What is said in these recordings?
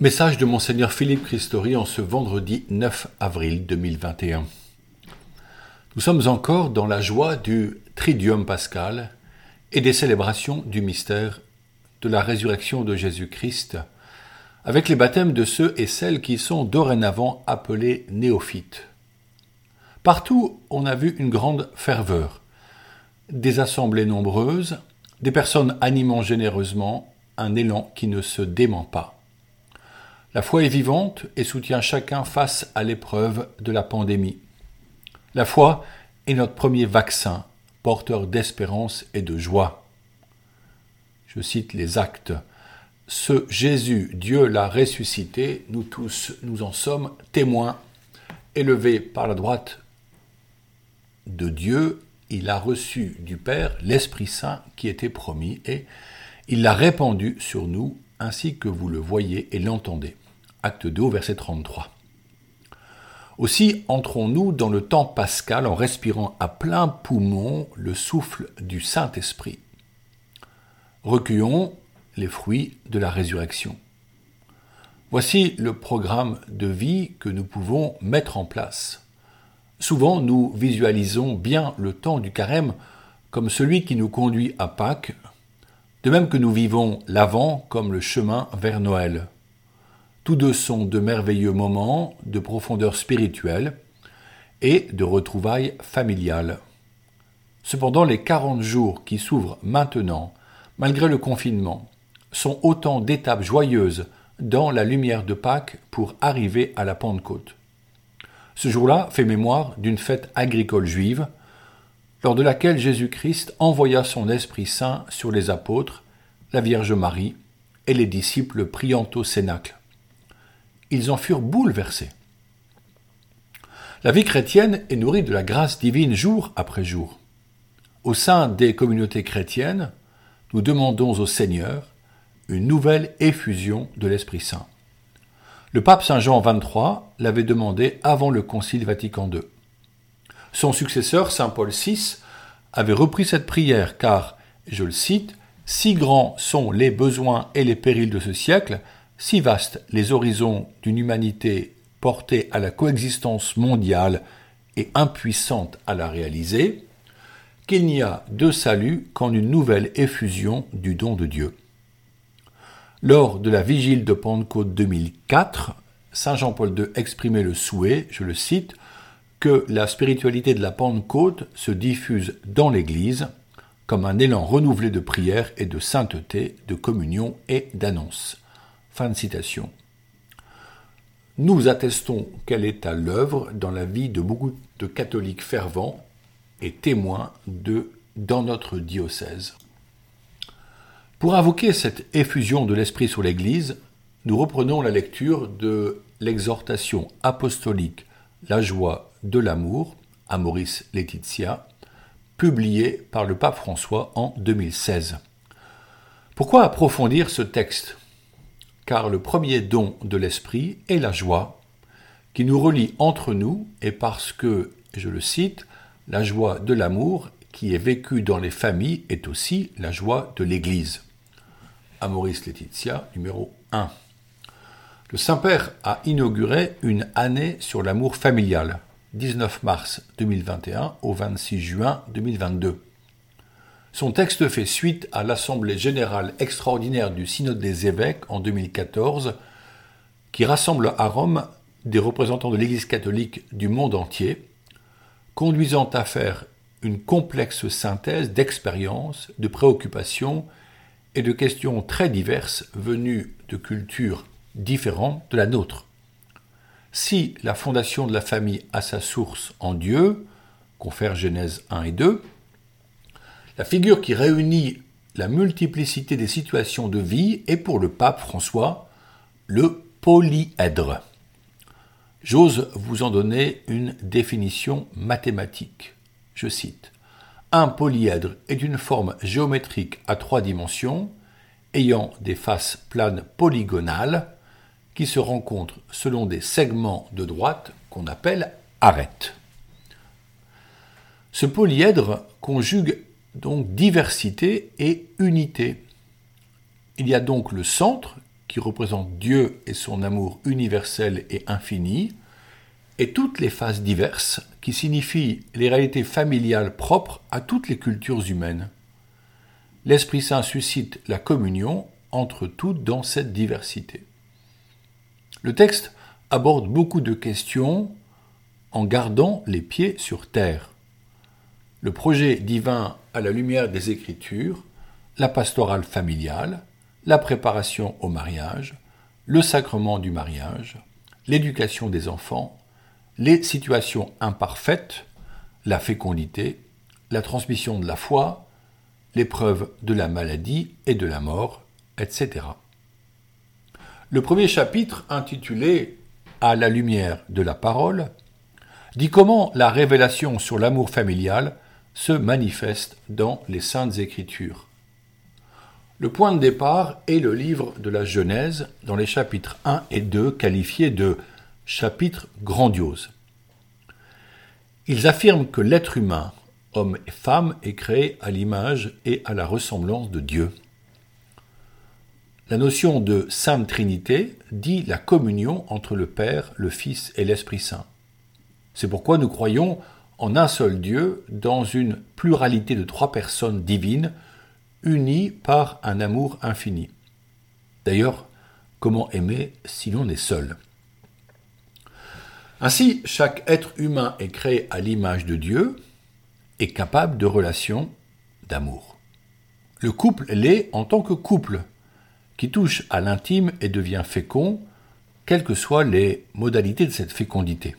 Message de Monseigneur Philippe Christori en ce vendredi 9 avril 2021. Nous sommes encore dans la joie du Tridium pascal et des célébrations du mystère de la résurrection de Jésus-Christ, avec les baptêmes de ceux et celles qui sont dorénavant appelés néophytes. Partout, on a vu une grande ferveur, des assemblées nombreuses, des personnes animant généreusement, un élan qui ne se dément pas. La foi est vivante et soutient chacun face à l'épreuve de la pandémie. La foi est notre premier vaccin, porteur d'espérance et de joie. Je cite les actes. Ce Jésus, Dieu l'a ressuscité, nous tous, nous en sommes témoins. Élevé par la droite de Dieu, il a reçu du Père l'Esprit Saint qui était promis et il l'a répandu sur nous ainsi que vous le voyez et l'entendez acte 2, verset 33. Aussi entrons-nous dans le temps pascal en respirant à plein poumon le souffle du Saint-Esprit. Recueillons les fruits de la résurrection. Voici le programme de vie que nous pouvons mettre en place. Souvent, nous visualisons bien le temps du carême comme celui qui nous conduit à Pâques, de même que nous vivons l'avant comme le chemin vers Noël. Tous deux sont de merveilleux moments de profondeur spirituelle et de retrouvailles familiales. Cependant, les 40 jours qui s'ouvrent maintenant, malgré le confinement, sont autant d'étapes joyeuses dans la lumière de Pâques pour arriver à la Pentecôte. Ce jour-là fait mémoire d'une fête agricole juive, lors de laquelle Jésus-Christ envoya son Esprit Saint sur les apôtres, la Vierge Marie et les disciples priant au Cénacle ils en furent bouleversés. La vie chrétienne est nourrie de la grâce divine jour après jour. Au sein des communautés chrétiennes, nous demandons au Seigneur une nouvelle effusion de l'Esprit Saint. Le pape Saint Jean XXIII l'avait demandé avant le Concile Vatican II. Son successeur, Saint Paul VI, avait repris cette prière car, je le cite, Si grands sont les besoins et les périls de ce siècle si vastes les horizons d'une humanité portée à la coexistence mondiale et impuissante à la réaliser, qu'il n'y a de salut qu'en une nouvelle effusion du don de Dieu. Lors de la vigile de Pentecôte 2004, Saint Jean-Paul II exprimait le souhait, je le cite, que la spiritualité de la Pentecôte se diffuse dans l'Église comme un élan renouvelé de prière et de sainteté, de communion et d'annonce. Fin de citation. Nous attestons qu'elle est à l'œuvre dans la vie de beaucoup de catholiques fervents et témoins de dans notre diocèse. Pour invoquer cette effusion de l'Esprit sur l'Église, nous reprenons la lecture de l'exhortation apostolique La joie de l'amour à Maurice Laetitia, publiée par le pape François en 2016. Pourquoi approfondir ce texte? Car le premier don de l'Esprit est la joie, qui nous relie entre nous, et parce que, je le cite, la joie de l'amour qui est vécue dans les familles est aussi la joie de l'Église. Amoris Laetitia, numéro 1. Le Saint-Père a inauguré une année sur l'amour familial, 19 mars 2021 au 26 juin 2022. Son texte fait suite à l'Assemblée générale extraordinaire du Synode des évêques en 2014, qui rassemble à Rome des représentants de l'Église catholique du monde entier, conduisant à faire une complexe synthèse d'expériences, de préoccupations et de questions très diverses venues de cultures différentes de la nôtre. Si la fondation de la famille a sa source en Dieu, confère Genèse 1 et 2, la figure qui réunit la multiplicité des situations de vie est pour le pape François le polyèdre. J'ose vous en donner une définition mathématique. Je cite. Un polyèdre est une forme géométrique à trois dimensions ayant des faces planes polygonales qui se rencontrent selon des segments de droite qu'on appelle arêtes. Ce polyèdre conjugue donc diversité et unité. Il y a donc le centre qui représente Dieu et son amour universel et infini, et toutes les phases diverses, qui signifient les réalités familiales propres à toutes les cultures humaines. L'Esprit Saint suscite la communion entre toutes dans cette diversité. Le texte aborde beaucoup de questions en gardant les pieds sur terre. Le projet divin à la lumière des Écritures, la pastorale familiale, la préparation au mariage, le sacrement du mariage, l'éducation des enfants, les situations imparfaites, la fécondité, la transmission de la foi, l'épreuve de la maladie et de la mort, etc. Le premier chapitre, intitulé À la lumière de la parole, dit comment la révélation sur l'amour familial se manifeste dans les saintes écritures. Le point de départ est le livre de la Genèse dans les chapitres 1 et 2 qualifiés de chapitres grandioses. Ils affirment que l'être humain, homme et femme, est créé à l'image et à la ressemblance de Dieu. La notion de Sainte Trinité dit la communion entre le Père, le Fils et l'Esprit Saint. C'est pourquoi nous croyons en un seul Dieu dans une pluralité de trois personnes divines unies par un amour infini. D'ailleurs, comment aimer si l'on est seul? Ainsi, chaque être humain est créé à l'image de Dieu et capable de relations d'amour. Le couple l'est en tant que couple, qui touche à l'intime et devient fécond, quelles que soient les modalités de cette fécondité.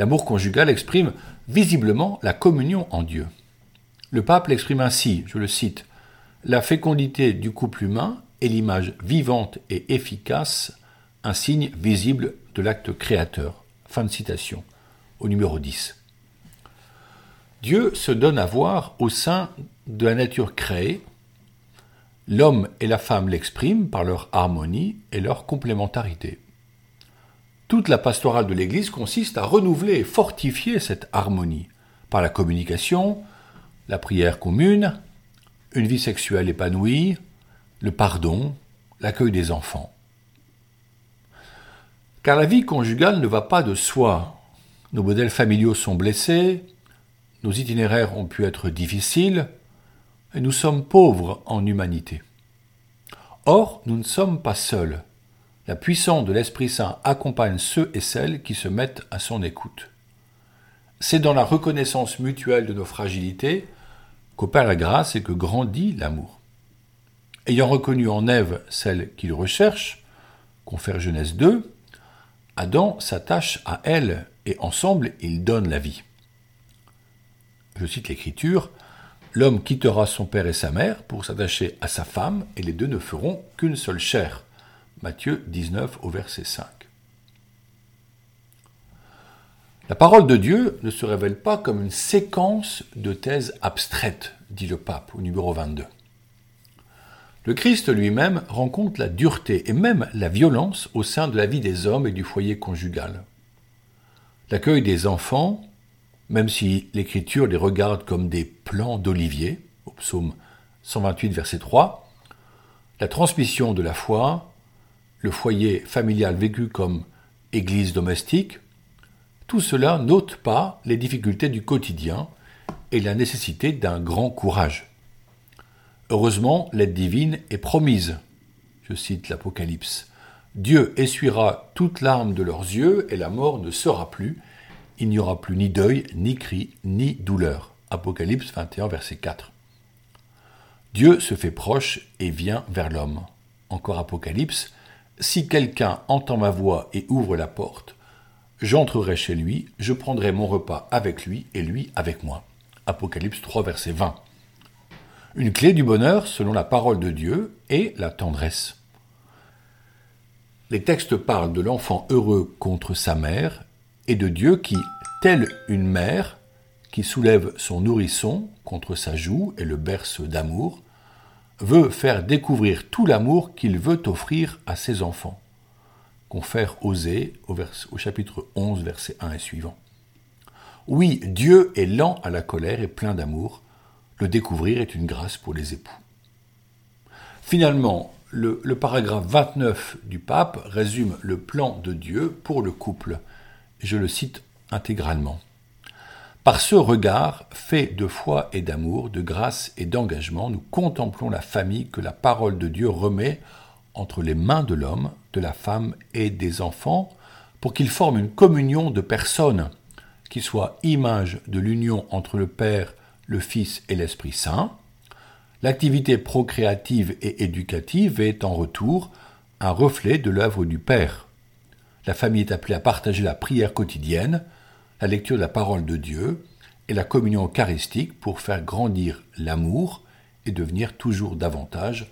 L'amour conjugal exprime visiblement la communion en Dieu. Le pape l'exprime ainsi, je le cite, La fécondité du couple humain est l'image vivante et efficace, un signe visible de l'acte créateur. Fin de citation, au numéro 10. Dieu se donne à voir au sein de la nature créée L'homme et la femme l'expriment par leur harmonie et leur complémentarité. Toute la pastorale de l'Église consiste à renouveler et fortifier cette harmonie par la communication, la prière commune, une vie sexuelle épanouie, le pardon, l'accueil des enfants. Car la vie conjugale ne va pas de soi. Nos modèles familiaux sont blessés, nos itinéraires ont pu être difficiles, et nous sommes pauvres en humanité. Or, nous ne sommes pas seuls. La puissance de l'Esprit Saint accompagne ceux et celles qui se mettent à son écoute. C'est dans la reconnaissance mutuelle de nos fragilités qu'opère la grâce et que grandit l'amour. Ayant reconnu en Ève celle qu'il recherche, confère Genèse 2, Adam s'attache à elle et ensemble ils donnent la vie. Je cite l'Écriture, L'homme quittera son père et sa mère pour s'attacher à sa femme, et les deux ne feront qu'une seule chair. Matthieu 19 au verset 5. La parole de Dieu ne se révèle pas comme une séquence de thèses abstraites, dit le pape au numéro 22. Le Christ lui-même rencontre la dureté et même la violence au sein de la vie des hommes et du foyer conjugal. L'accueil des enfants, même si l'Écriture les regarde comme des plants d'olivier, au psaume 128, verset 3, la transmission de la foi, le foyer familial vécu comme église domestique, tout cela n'ôte pas les difficultés du quotidien et la nécessité d'un grand courage. Heureusement, l'aide divine est promise. Je cite l'Apocalypse. Dieu essuiera toute larme de leurs yeux et la mort ne sera plus, il n'y aura plus ni deuil, ni cri, ni douleur. Apocalypse 21, verset 4. Dieu se fait proche et vient vers l'homme. Encore Apocalypse, si quelqu'un entend ma voix et ouvre la porte, j'entrerai chez lui, je prendrai mon repas avec lui et lui avec moi. Apocalypse 3, verset 20. Une clé du bonheur, selon la parole de Dieu, est la tendresse. Les textes parlent de l'enfant heureux contre sa mère et de Dieu qui, telle une mère qui soulève son nourrisson contre sa joue et le berce d'amour, veut faire découvrir tout l'amour qu'il veut offrir à ses enfants. Confère Osée au, chapitre 11, verset 1 et suivant. Oui, Dieu est lent à la colère et plein d'amour. Le découvrir est une grâce pour les époux. Finalement, le, le, paragraphe 29 du pape résume le plan de Dieu pour le couple. Je le cite intégralement. Par ce regard fait de foi et d'amour, de grâce et d'engagement, nous contemplons la famille que la parole de Dieu remet entre les mains de l'homme, de la femme et des enfants, pour qu'ils forment une communion de personnes qui soit image de l'union entre le Père, le Fils et l'Esprit Saint. L'activité procréative et éducative est en retour un reflet de l'œuvre du Père. La famille est appelée à partager la prière quotidienne, la lecture de la parole de Dieu et la communion eucharistique pour faire grandir l'amour et devenir toujours davantage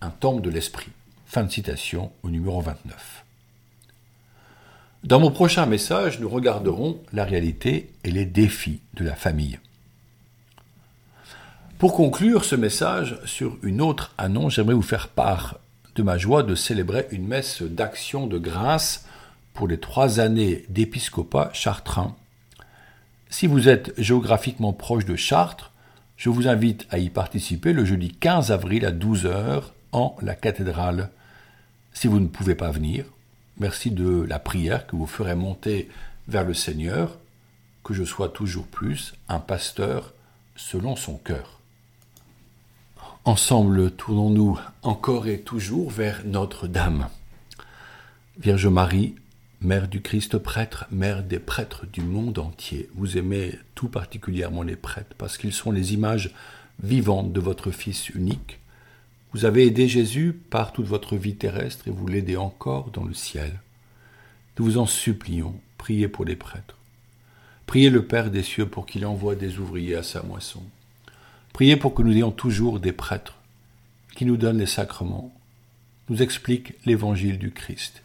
un temple de l'esprit. Fin de citation au numéro 29. Dans mon prochain message, nous regarderons la réalité et les défis de la famille. Pour conclure ce message sur une autre annonce, j'aimerais vous faire part de ma joie de célébrer une messe d'action de grâce pour les trois années d'épiscopat chartrain. Si vous êtes géographiquement proche de Chartres, je vous invite à y participer le jeudi 15 avril à 12h en la cathédrale. Si vous ne pouvez pas venir, merci de la prière que vous ferez monter vers le Seigneur, que je sois toujours plus un pasteur selon son cœur. Ensemble, tournons-nous encore et toujours vers Notre-Dame. Vierge Marie, Mère du Christ prêtre, Mère des prêtres du monde entier, vous aimez tout particulièrement les prêtres parce qu'ils sont les images vivantes de votre Fils unique. Vous avez aidé Jésus par toute votre vie terrestre et vous l'aidez encore dans le ciel. Nous vous en supplions, priez pour les prêtres. Priez le Père des cieux pour qu'il envoie des ouvriers à sa moisson. Priez pour que nous ayons toujours des prêtres qui nous donnent les sacrements, nous expliquent l'évangile du Christ